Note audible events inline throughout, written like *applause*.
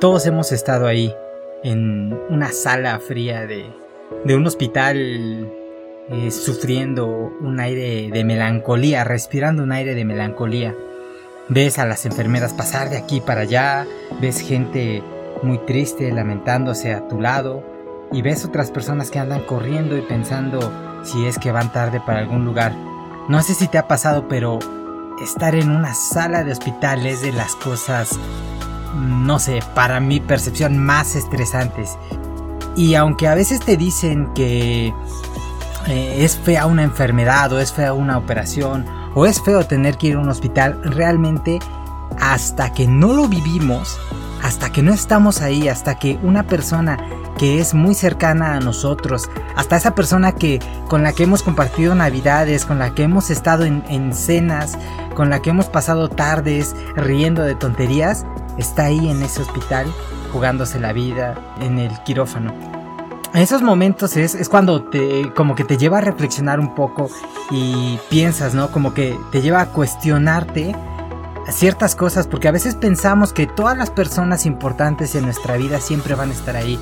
Todos hemos estado ahí, en una sala fría de, de un hospital, eh, sufriendo un aire de melancolía, respirando un aire de melancolía. Ves a las enfermeras pasar de aquí para allá, ves gente muy triste lamentándose a tu lado y ves otras personas que andan corriendo y pensando si es que van tarde para algún lugar. No sé si te ha pasado, pero estar en una sala de hospital es de las cosas, no sé, para mi percepción más estresantes. Y aunque a veces te dicen que eh, es fea una enfermedad o es fea una operación o es feo tener que ir a un hospital, realmente hasta que no lo vivimos, hasta que no estamos ahí, hasta que una persona que es muy cercana a nosotros, hasta esa persona que con la que hemos compartido navidades, con la que hemos estado en, en cenas, con la que hemos pasado tardes riendo de tonterías, está ahí en ese hospital jugándose la vida en el quirófano. En esos momentos es, es, cuando te, como que te lleva a reflexionar un poco y piensas, ¿no? Como que te lleva a cuestionarte ciertas cosas, porque a veces pensamos que todas las personas importantes en nuestra vida siempre van a estar ahí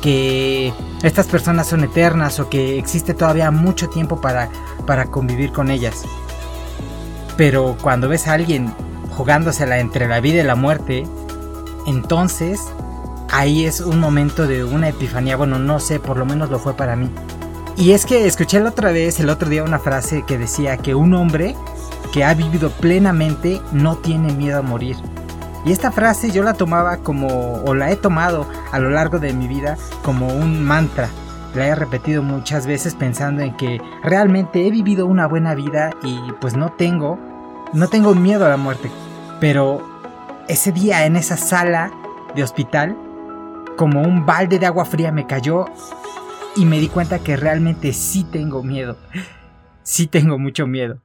que estas personas son eternas o que existe todavía mucho tiempo para, para convivir con ellas. Pero cuando ves a alguien jugándosela entre la vida y la muerte, entonces ahí es un momento de una epifanía. Bueno, no sé, por lo menos lo fue para mí. Y es que escuché la otra vez, el otro día, una frase que decía que un hombre que ha vivido plenamente no tiene miedo a morir. Y esta frase yo la tomaba como, o la he tomado a lo largo de mi vida como un mantra. La he repetido muchas veces pensando en que realmente he vivido una buena vida y pues no tengo, no tengo miedo a la muerte. Pero ese día en esa sala de hospital, como un balde de agua fría me cayó y me di cuenta que realmente sí tengo miedo. Sí tengo mucho miedo.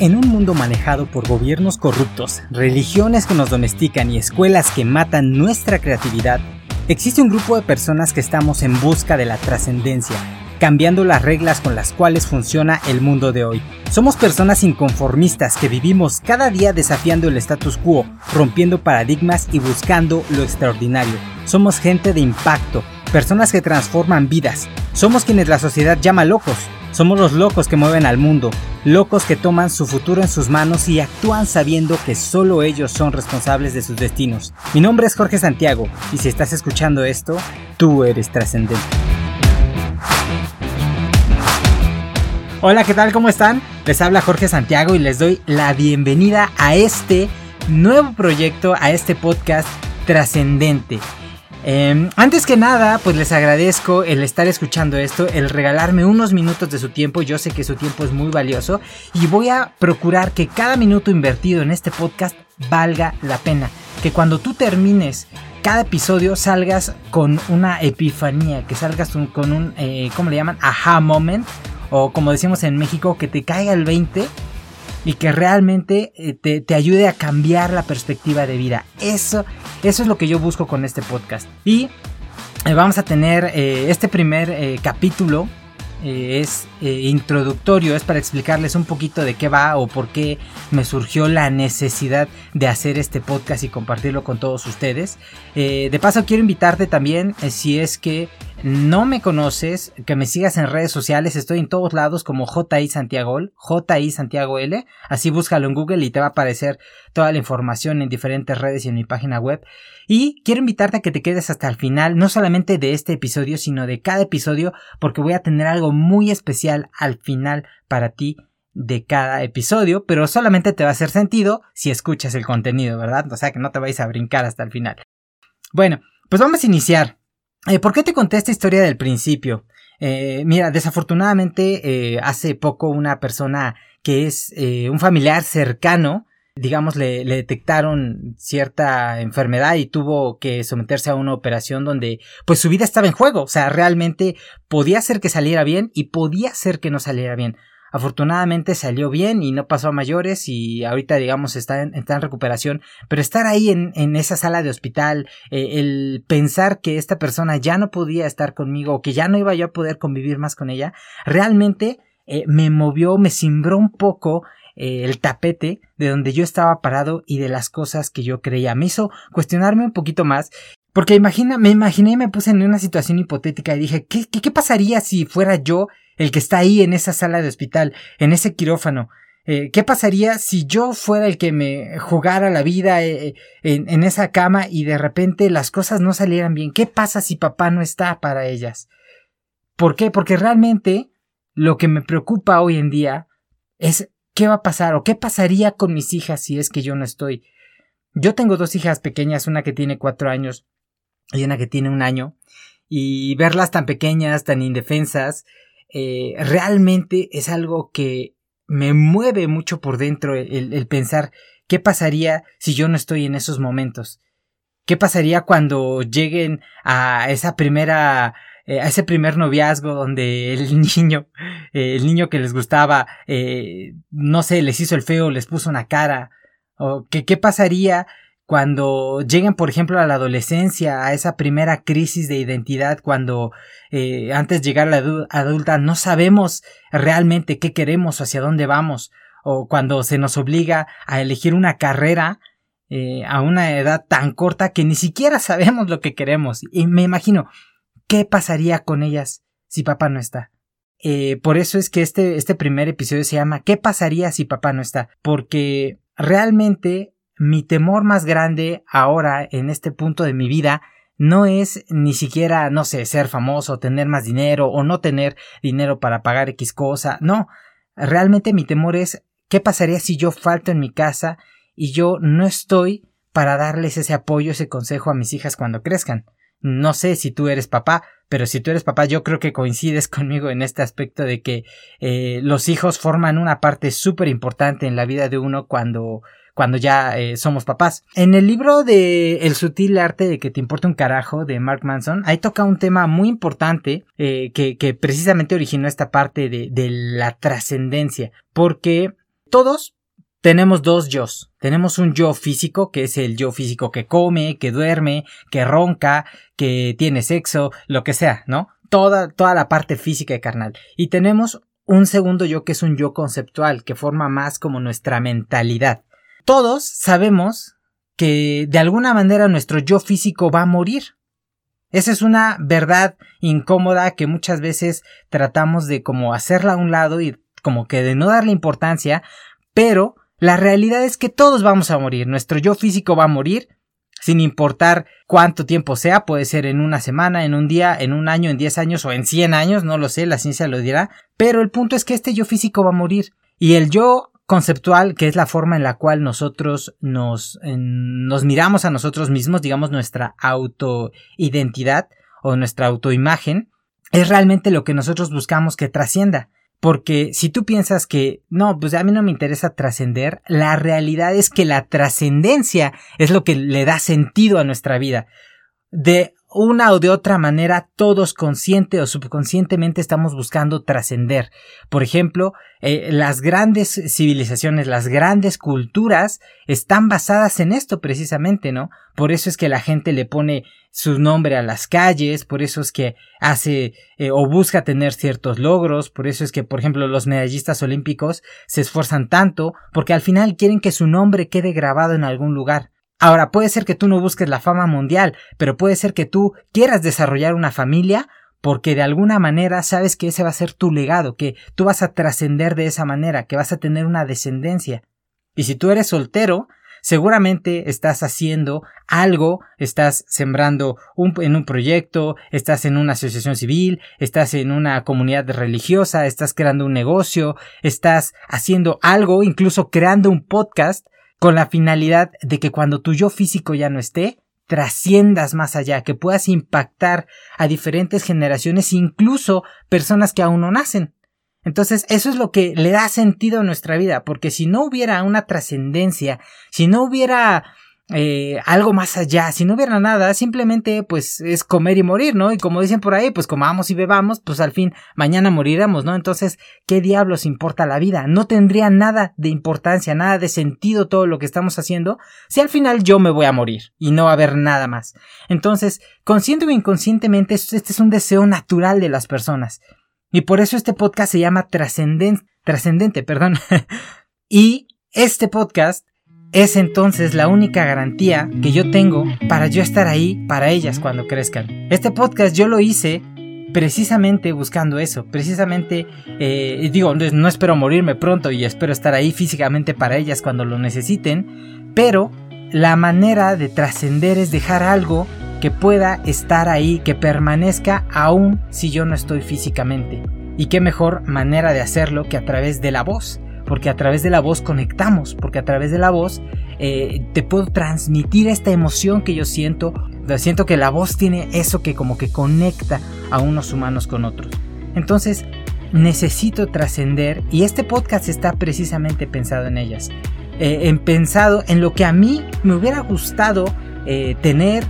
En un mundo manejado por gobiernos corruptos, religiones que nos domestican y escuelas que matan nuestra creatividad, existe un grupo de personas que estamos en busca de la trascendencia, cambiando las reglas con las cuales funciona el mundo de hoy. Somos personas inconformistas que vivimos cada día desafiando el status quo, rompiendo paradigmas y buscando lo extraordinario. Somos gente de impacto, personas que transforman vidas. Somos quienes la sociedad llama locos, somos los locos que mueven al mundo, locos que toman su futuro en sus manos y actúan sabiendo que solo ellos son responsables de sus destinos. Mi nombre es Jorge Santiago y si estás escuchando esto, tú eres trascendente. Hola, ¿qué tal? ¿Cómo están? Les habla Jorge Santiago y les doy la bienvenida a este nuevo proyecto, a este podcast trascendente. Eh, antes que nada, pues les agradezco el estar escuchando esto, el regalarme unos minutos de su tiempo. Yo sé que su tiempo es muy valioso y voy a procurar que cada minuto invertido en este podcast valga la pena. Que cuando tú termines cada episodio salgas con una epifanía, que salgas con un, eh, ¿cómo le llaman? Aha moment. O como decimos en México, que te caiga el 20 y que realmente eh, te, ayude a cambiar la perspectiva de vida. Eso, eso es lo que yo busco con este podcast. Y eh, vamos a tener eh, este primer capítulo. Es introductorio, es para explicarles un poquito de qué va o por qué me surgió la necesidad de hacer este podcast y compartirlo con todos ustedes. de paso quiero invitarte también, si es que no me conoces, que me sigas en redes sociales, estoy en todos lados como JI Santiago, JI Santiago L, así búscalo en Google y te va a aparecer toda la información en diferentes redes y en mi página web. Y quiero invitarte a que te quedes hasta el final, no solamente de este episodio, sino de cada episodio, porque voy a tener algo muy especial al final para ti de cada episodio, pero solamente te va a hacer sentido si escuchas el contenido, ¿verdad? O sea que no te vais a brincar hasta el final. Bueno, pues vamos a iniciar. Eh, ¿Por qué te conté esta historia del principio? Eh, mira, desafortunadamente eh, hace poco una persona que es un familiar cercano, digamos, le, detectaron cierta enfermedad y tuvo que someterse a una operación donde pues su vida estaba en juego. O sea, realmente podía ser que saliera bien y podía ser que no saliera bien. Afortunadamente salió bien y no pasó a mayores y ahorita digamos está en, en recuperación, pero estar ahí en, en esa sala de hospital, eh, el pensar que esta persona ya no podía estar conmigo o que ya no iba yo a poder convivir más con ella, realmente eh, me movió, me cimbró un poco eh, el tapete de donde yo estaba parado y de las cosas que yo creía. Me hizo cuestionarme un poquito más porque imagina, me imaginé y me puse en una situación hipotética y dije, ¿qué, qué, pasaría si fuera yo el que está ahí en esa sala de hospital, en ese quirófano? Eh, ¿Qué pasaría si yo fuera el que me jugara la vida eh, en, en, esa cama y de repente las cosas no salieran bien? ¿Qué pasa si papá no está para ellas? ¿Por qué? Porque realmente lo que me preocupa hoy en día es qué va a pasar o qué pasaría con mis hijas si es que yo no estoy. Yo tengo dos hijas pequeñas, una que tiene cuatro años y una que tiene un año, y verlas tan pequeñas, tan indefensas, eh, realmente es algo que me mueve mucho por dentro el, pensar qué pasaría si yo no estoy en esos momentos. ¿Qué pasaría cuando lleguen a esa primera eh, a ese primer noviazgo donde el *laughs* niño, eh, el niño que les gustaba, no sé, les hizo el feo, les puso una cara, o qué pasaría cuando lleguen, por ejemplo, a la adolescencia, a esa primera crisis de identidad, cuando eh, antes de llegar a la adulta no sabemos realmente qué queremos o hacia dónde vamos, o cuando se nos obliga a elegir una carrera eh, a una edad tan corta que ni siquiera sabemos lo que queremos. Y me imagino, ¿qué pasaría con ellas si papá no está? Eh, por eso es que este, este primer episodio se llama ¿Qué pasaría si papá no está? Porque realmente mi temor más grande ahora en este punto de mi vida no es ni siquiera, no sé, ser famoso, tener más dinero o no tener dinero para pagar X cosa, no, realmente mi temor es qué pasaría si yo falto en mi casa y yo no estoy para darles ese apoyo, ese consejo a mis hijas cuando crezcan. No sé si tú eres papá, pero si tú eres papá yo creo que coincides *laughs* conmigo en este aspecto de que eh, los hijos forman una parte súper importante en la vida de uno cuando cuando ya eh, somos papás. En el libro de El sutil arte de que te importa un carajo de Mark Manson, ahí toca un tema muy importante eh, que, que, precisamente originó esta parte de, de la trascendencia, porque todos tenemos dos yo. Tenemos un yo físico, que es el yo físico que come, que duerme, que ronca, que tiene sexo, lo que sea, ¿no? Toda, toda la parte física y carnal. Y tenemos un segundo yo que es un yo conceptual, que forma más como nuestra mentalidad. Todos sabemos que de alguna manera nuestro yo físico va a morir. Esa es una verdad incómoda que muchas veces tratamos de como hacerla a un lado y como que de no darle importancia, pero la realidad es que todos vamos a morir. Nuestro yo físico va a morir sin importar cuánto tiempo sea, puede ser en una semana, en un día, en un año, en diez años o en cien años, no lo sé, la ciencia lo dirá, pero el punto es que este yo físico va a morir y el yo conceptual, que es la forma en la cual nosotros nos, nos miramos a nosotros mismos, digamos nuestra autoidentidad o nuestra autoimagen, es realmente lo que nosotros buscamos que trascienda. Porque si tú piensas que no, pues a mí no me interesa trascender, la realidad es que la trascendencia es lo que le da sentido a nuestra vida. Una o de otra manera todos consciente o subconscientemente estamos buscando trascender. Por ejemplo, eh, las grandes civilizaciones, las grandes culturas están basadas en esto precisamente, ¿no? Por eso es que la gente le pone su nombre a las calles, por eso es que hace eh, o busca tener ciertos logros, por eso es que, por ejemplo, los medallistas olímpicos se esfuerzan tanto porque al final quieren que su nombre quede grabado en algún lugar. Ahora, puede ser que tú no busques la fama mundial, pero puede ser que tú quieras desarrollar una familia porque de alguna manera sabes que ese va a ser tu legado, que tú vas a trascender de esa manera, que vas a tener una descendencia. Y si tú eres soltero, seguramente estás haciendo algo, estás sembrando en un proyecto, estás en una asociación civil, estás en una comunidad religiosa, estás creando un negocio, estás haciendo algo, incluso creando un podcast con la finalidad de que cuando tu yo físico ya no esté, trasciendas más allá, que puedas impactar a diferentes generaciones, incluso personas que aún no nacen. Entonces, eso es lo que le da sentido a nuestra vida, porque si no hubiera una trascendencia, si no hubiera eh, algo más allá, si no hubiera nada, simplemente pues es comer y morir, ¿no? Y como dicen por ahí, pues comamos y bebamos, pues al fin mañana moriremos, ¿no? Entonces, ¿qué diablos importa la vida? No tendría nada de importancia, nada de sentido todo lo que estamos haciendo si al final yo me voy a morir y no va a haber nada más. Entonces, consciente o inconscientemente, este es un deseo natural de las personas. Y por eso este podcast se llama trascendente, trascendente, perdón. *laughs* Y este podcast es entonces la única garantía que yo tengo para yo estar ahí para ellas cuando crezcan. Este podcast yo lo hice precisamente buscando eso, precisamente, eh, digo, no espero morirme pronto y espero estar ahí físicamente para ellas cuando lo necesiten, pero la manera de trascender es dejar algo que pueda estar ahí, que permanezca aún si yo no estoy físicamente. Y qué mejor manera de hacerlo que a través de la voz porque a través de la voz conectamos, porque a través de la voz eh, te puedo transmitir esta emoción que yo siento, siento que la voz tiene eso que como que conecta a unos humanos con otros. Entonces, necesito trascender y este podcast está precisamente pensado en ellas, eh, en pensado en lo que a mí me hubiera gustado eh, tener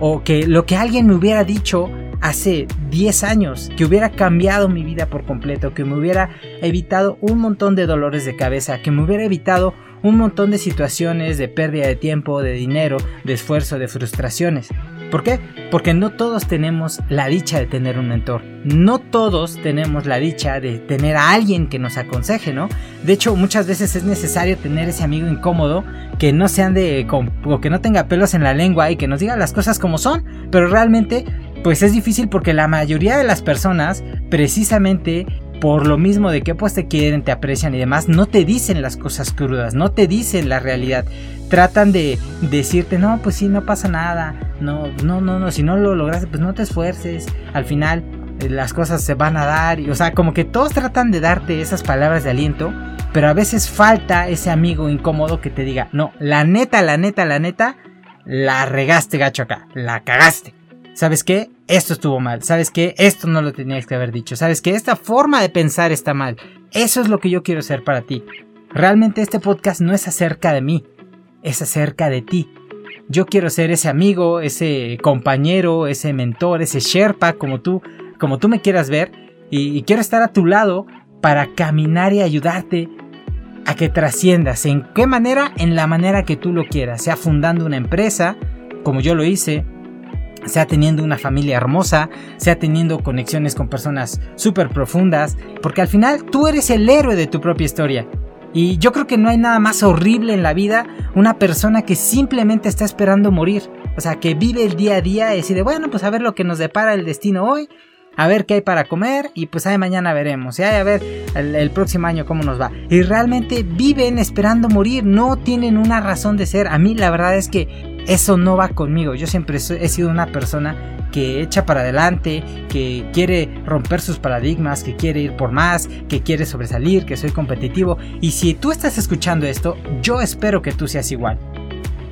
o que lo que alguien me hubiera dicho hace 10 años, que hubiera cambiado mi vida por completo, que me hubiera evitado un montón de dolores de cabeza, que me hubiera evitado un montón de situaciones de pérdida de tiempo, de dinero, de esfuerzo, de frustraciones. ¿Por qué? Porque no todos tenemos la dicha de tener un mentor. No todos tenemos la dicha de tener a alguien que nos aconseje, ¿no? De hecho, muchas veces es necesario tener ese amigo incómodo que no sean de o que no tenga pelos en la lengua y que nos diga las cosas como son, pero realmente pues es difícil porque la mayoría de las personas precisamente por lo mismo de que pues te quieren, te aprecian y demás, no te dicen las cosas crudas, no te dicen la realidad. Tratan de decirte, no, pues sí, no pasa nada, no, no, no, no, si no lo lograste, pues no te esfuerces, al final eh, las cosas se van a dar, y, o sea, como que todos tratan de darte esas palabras de aliento, pero a veces falta ese amigo incómodo que te diga, no, la neta, la neta, la neta, la regaste gacho acá, la cagaste. ¿Sabes qué? Esto estuvo mal. ¿Sabes qué? Esto no lo tenías que haber dicho. ¿Sabes qué? Esta forma de pensar está mal. Eso es lo que yo quiero ser para ti. Realmente este podcast no es acerca de mí, es acerca de ti. Yo quiero ser ese amigo, ese compañero, ese mentor, ese Sherpa, como tú, como tú me quieras ver, y, y quiero estar a tu lado para caminar y ayudarte a que trasciendas. ¿En qué manera? En la manera que tú lo quieras, sea fundando una empresa, como yo lo hice, sea teniendo una familia hermosa, sea teniendo conexiones con personas súper profundas, porque al final tú eres el héroe de tu propia historia. Y yo creo que no hay nada más horrible en la vida una persona que simplemente está esperando morir. O sea, que vive el día a día y decide, bueno, pues a ver lo que nos depara el destino hoy, a ver qué hay para comer y pues ahí mañana veremos. Y a ver el, el, próximo año cómo nos va. Y realmente viven esperando morir, no tienen una razón de ser. A mí la verdad es que eso no va conmigo. Yo siempre he sido una persona que echa para adelante, que quiere romper sus paradigmas, que quiere ir por más, que quiere sobresalir, que soy competitivo. Y si tú estás escuchando esto, yo espero que tú seas igual.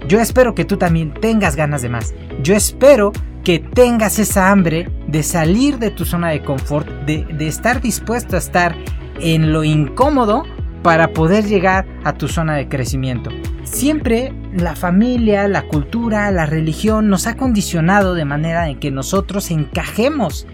Yo espero que tú también tengas ganas de más. Yo espero que tengas esa hambre de salir de tu zona de confort, de, de estar dispuesto a estar en lo incómodo para poder llegar a tu zona de crecimiento. Siempre la familia, la cultura, la religión nos ha condicionado de manera en que nosotros encajemos.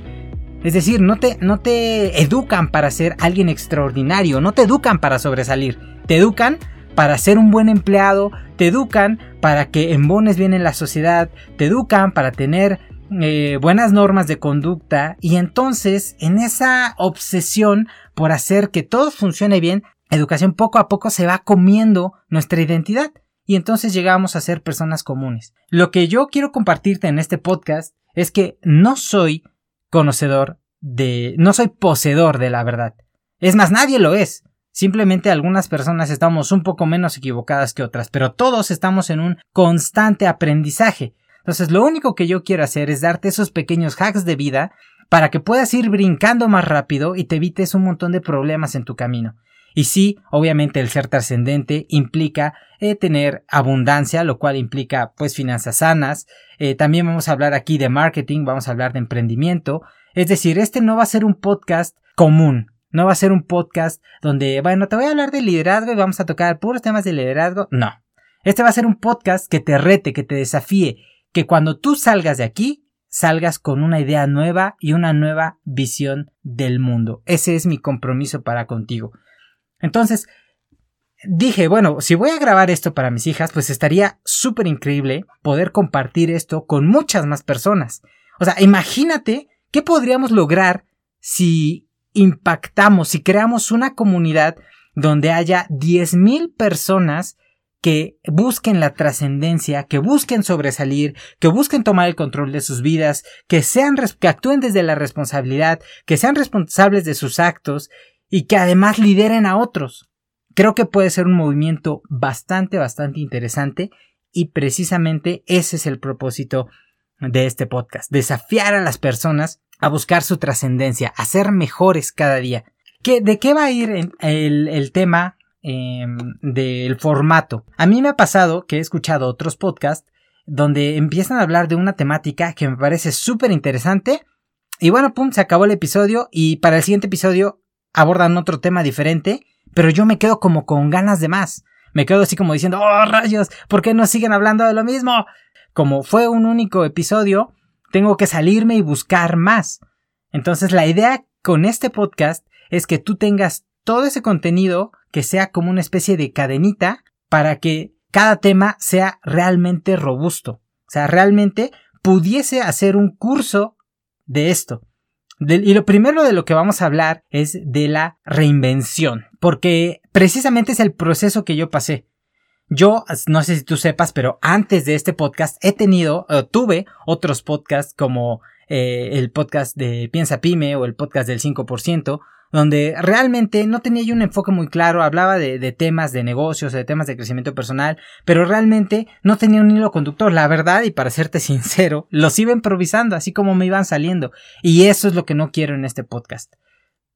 Es decir, no te, no te educan para ser alguien extraordinario, no te educan para sobresalir, te educan para ser un buen empleado, te educan para que embones bien en la sociedad, te educan para tener eh, buenas normas de conducta y entonces en esa obsesión por hacer que todo funcione bien, educación poco a poco se va comiendo nuestra identidad y entonces llegamos a ser personas comunes. Lo que yo quiero compartirte en este podcast es que no soy conocedor de, no soy poseedor de la verdad. Es más, nadie lo es. Simplemente algunas personas estamos un poco menos equivocadas que otras, pero todos estamos en un constante aprendizaje. Entonces lo único que yo quiero hacer es darte esos pequeños hacks de vida para que puedas ir brincando más rápido y te evites un montón de problemas en tu camino. Y sí, obviamente el ser trascendente implica eh, tener abundancia, lo cual implica pues finanzas sanas. Eh, también vamos a hablar aquí de marketing, vamos a hablar de emprendimiento. Es decir, este no va a ser un podcast común. No va a ser un podcast donde, bueno, te voy a hablar de liderazgo y vamos a tocar puros temas de liderazgo. No. Este va a ser un podcast que te rete, que te desafíe, que cuando tú salgas de aquí, salgas con una idea nueva y una nueva visión del mundo. Ese es mi compromiso para contigo. Entonces, dije, bueno, si voy a grabar esto para mis hijas, pues estaría súper increíble poder compartir esto con muchas más personas. O sea, imagínate qué podríamos lograr si impactamos, si creamos una comunidad donde haya 10.000 personas que busquen la trascendencia, que busquen sobresalir, que busquen tomar el control de sus vidas, que sean que actúen desde la responsabilidad, que sean responsables de sus actos y que además lideren a otros. Creo que puede ser un movimiento bastante, bastante interesante y precisamente ese es el propósito de este podcast, desafiar a las personas a buscar su trascendencia, a ser mejores cada día. ¿De qué va a ir el, el tema Em, del formato. A mí me ha pasado que he escuchado otros podcasts donde empiezan a hablar de una temática que me parece súper interesante y bueno, pum, se acabó el episodio y para el siguiente episodio abordan otro tema diferente, pero yo me quedo como con ganas de más. Me quedo así como diciendo, oh rayos, ¿por qué no siguen hablando de lo mismo? Como fue un único episodio, tengo que salirme y buscar más. Entonces la idea con este podcast es que tú tengas todo ese contenido que sea como una especie de cadenita para que cada tema sea realmente robusto. O sea, realmente pudiese hacer un curso de esto. Y lo primero de lo que vamos a hablar es de la reinvención, porque precisamente es el proceso que yo pasé. Yo, no sé si tú sepas, pero antes de este podcast he tenido, tuve otros podcasts como eh, el podcast de Piensa Pyme o el podcast del 5%, donde realmente no tenía yo un enfoque muy claro, hablaba de, temas de negocios, de temas de crecimiento personal, pero realmente no tenía un hilo conductor, la verdad, y para serte *laughs* sincero, los iba improvisando, así como me iban saliendo, y eso es lo que no quiero en este podcast.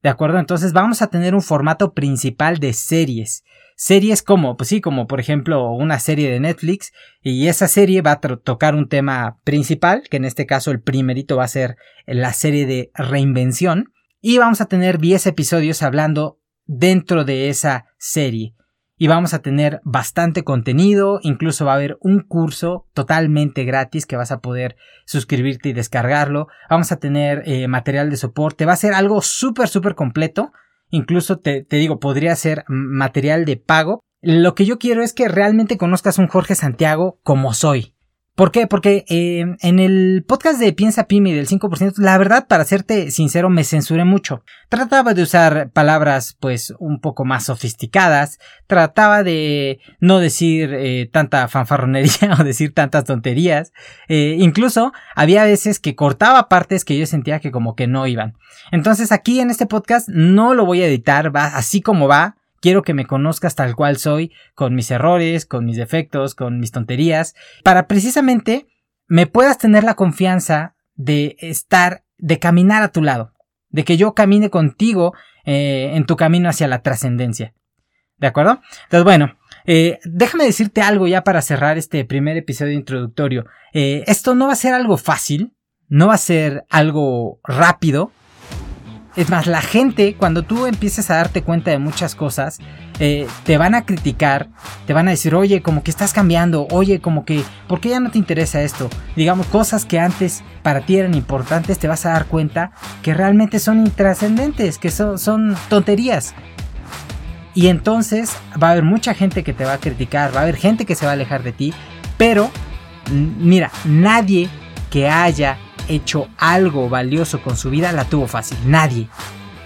¿De acuerdo? Entonces vamos a tener un formato principal de series. Series como, pues sí, como por ejemplo una serie de Netflix y esa serie va a tocar un tema principal, que en este caso el primerito va a ser la serie de reinvención y vamos a tener 10 episodios hablando dentro de esa serie. Y vamos a tener bastante contenido, incluso va a haber un curso totalmente gratis que vas a poder suscribirte y descargarlo. Vamos a tener eh, material de soporte, va a ser algo súper, súper completo. Incluso te, te digo, podría ser material de pago. Lo que yo quiero es que realmente conozcas un Jorge Santiago como soy. ¿Por qué? Porque eh, en el podcast de Piensa Pyme del 5%, la verdad, para serte sincero, me censuré mucho. Trataba de usar palabras, pues, un poco más sofisticadas. Trataba de no decir eh, tanta fanfarronería *laughs* o decir tantas tonterías. Eh, incluso había veces que cortaba partes que yo sentía que como que no iban. Entonces aquí en este podcast no lo voy a editar, va así como va Quiero que me conozcas tal cual soy, con mis errores, con mis defectos, con mis tonterías, para precisamente me puedas tener la confianza de estar, de caminar a tu lado, de que yo camine contigo eh, en tu camino hacia la trascendencia. ¿De acuerdo? Entonces, bueno, eh, déjame decirte algo ya para cerrar este primer episodio introductorio. Eh, esto no va a ser algo fácil, no va a ser algo rápido, es más, la gente, cuando tú empieces a darte cuenta de muchas cosas, eh, te van a criticar, te van a decir, oye, como que estás cambiando, oye, como que, ¿por qué ya no te interesa esto? Digamos, cosas que antes para ti eran importantes, te vas a dar cuenta que realmente son intrascendentes, que son, son tonterías. Y entonces va a haber mucha gente que te va a criticar, va a haber gente que se va a alejar de ti, pero mira, nadie que haya hecho algo valioso con su vida la tuvo fácil. Nadie.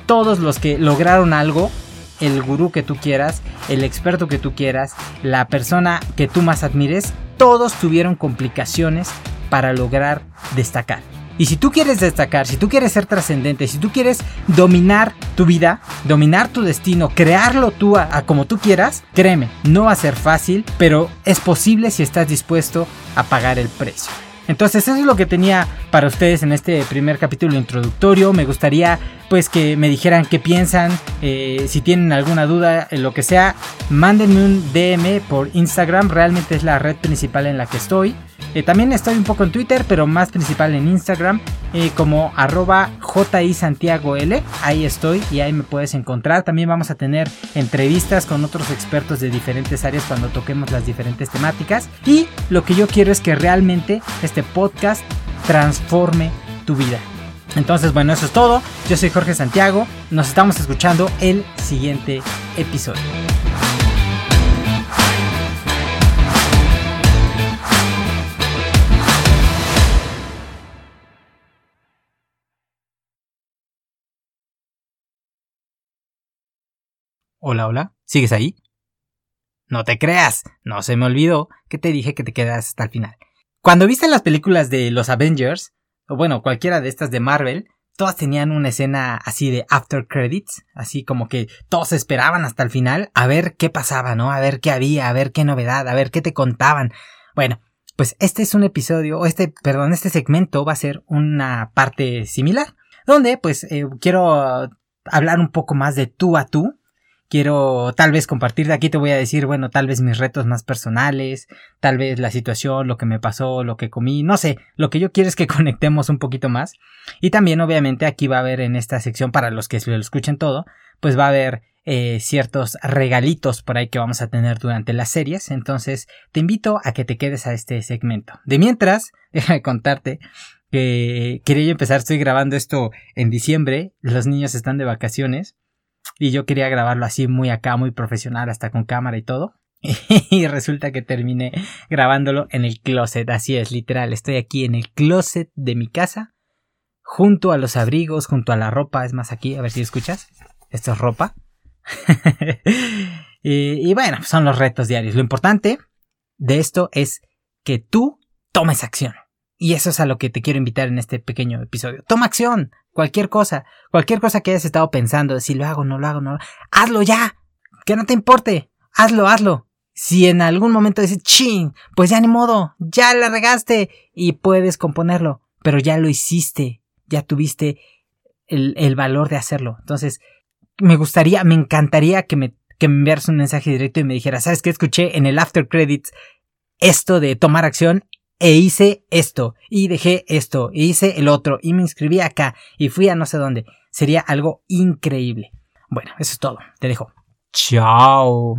Todos los que lograron algo, el gurú que tú quieras, el experto que tú quieras, la persona que tú más admires, todos tuvieron complicaciones para lograr destacar. Y si tú quieres destacar, si tú quieres ser trascendente, si tú quieres dominar tu vida, dominar tu destino, crearlo tú a, como tú quieras, créeme, no va a ser fácil, pero es posible si estás dispuesto a pagar el precio. Entonces eso es lo que tenía para ustedes en este primer capítulo introductorio. Me gustaría pues que me dijeran qué piensan, eh, si tienen alguna duda, en lo que sea, mándenme un DM por Instagram, realmente es la red principal en la que estoy. Eh, también estoy un poco en Twitter, pero más principal en Instagram, eh, como arroba L. Ahí estoy y ahí me puedes encontrar. También vamos a tener entrevistas con otros expertos de diferentes áreas cuando toquemos las diferentes temáticas. Y lo que yo quiero es que realmente este podcast transforme tu vida. Entonces, bueno, eso es todo. Yo soy Jorge Santiago. Nos estamos escuchando el siguiente episodio. Hola, hola. ¿Sigues ahí? No te creas, no se me olvidó que te dije que te quedas hasta el final. Cuando viste las películas de los Avengers, o bueno, cualquiera de estas de Marvel, todas tenían una escena así de after credits, así como que todos esperaban hasta el final a ver qué pasaba, ¿no? A ver qué había, a ver qué novedad, a ver qué te contaban. Bueno, pues este es un episodio, o este, perdón, este segmento va a ser una parte similar, donde pues eh, quiero hablar un poco más de tú a tú, quiero tal vez compartir de aquí te voy a decir, bueno, tal vez mis retos más personales, tal vez la situación, lo que me pasó, lo que comí, no sé, lo que yo quiero es que *laughs* conectemos un poquito más. Y también obviamente aquí va a haber en esta sección para los que lo escuchen todo, pues va a haber eh, ciertos regalitos por ahí que vamos a tener durante las series. Entonces te invito a que te quedes a este segmento. De mientras, *laughs* déjame contarte que quería yo empezar, estoy grabando esto en diciembre, los niños están de vacaciones y yo quería grabarlo así muy acá, muy profesional, hasta con cámara y todo. *laughs* y resulta que terminé grabándolo en el closet, así es, literal, estoy aquí en el closet de mi casa, junto a los abrigos, junto a la ropa, es más aquí, a ver si escuchas, esto es ropa. *laughs* y, bueno, son los retos diarios. Lo importante de esto es que tú tomes acción. Y eso es a lo que te quiero invitar en este pequeño episodio. Toma acción, cualquier cosa, cualquier cosa que hayas estado pensando, si lo hago, no lo hago, no lo hazlo ya, que no te importe, hazlo, hazlo. Si en algún momento dices, ching, pues ya ni modo, ya la regaste y puedes componerlo, pero ya lo hiciste, ya tuviste el, el valor de hacerlo. Entonces, me gustaría, me encantaría que me, que me enviaras un mensaje directo y me dijeras, ¿sabes qué? Escuché en el After Credits esto de tomar acción e hice esto, y dejé esto, e hice el otro, y me inscribí acá, y fui a no sé dónde. Sería algo increíble. Bueno, eso es todo. Te dejo. Chao.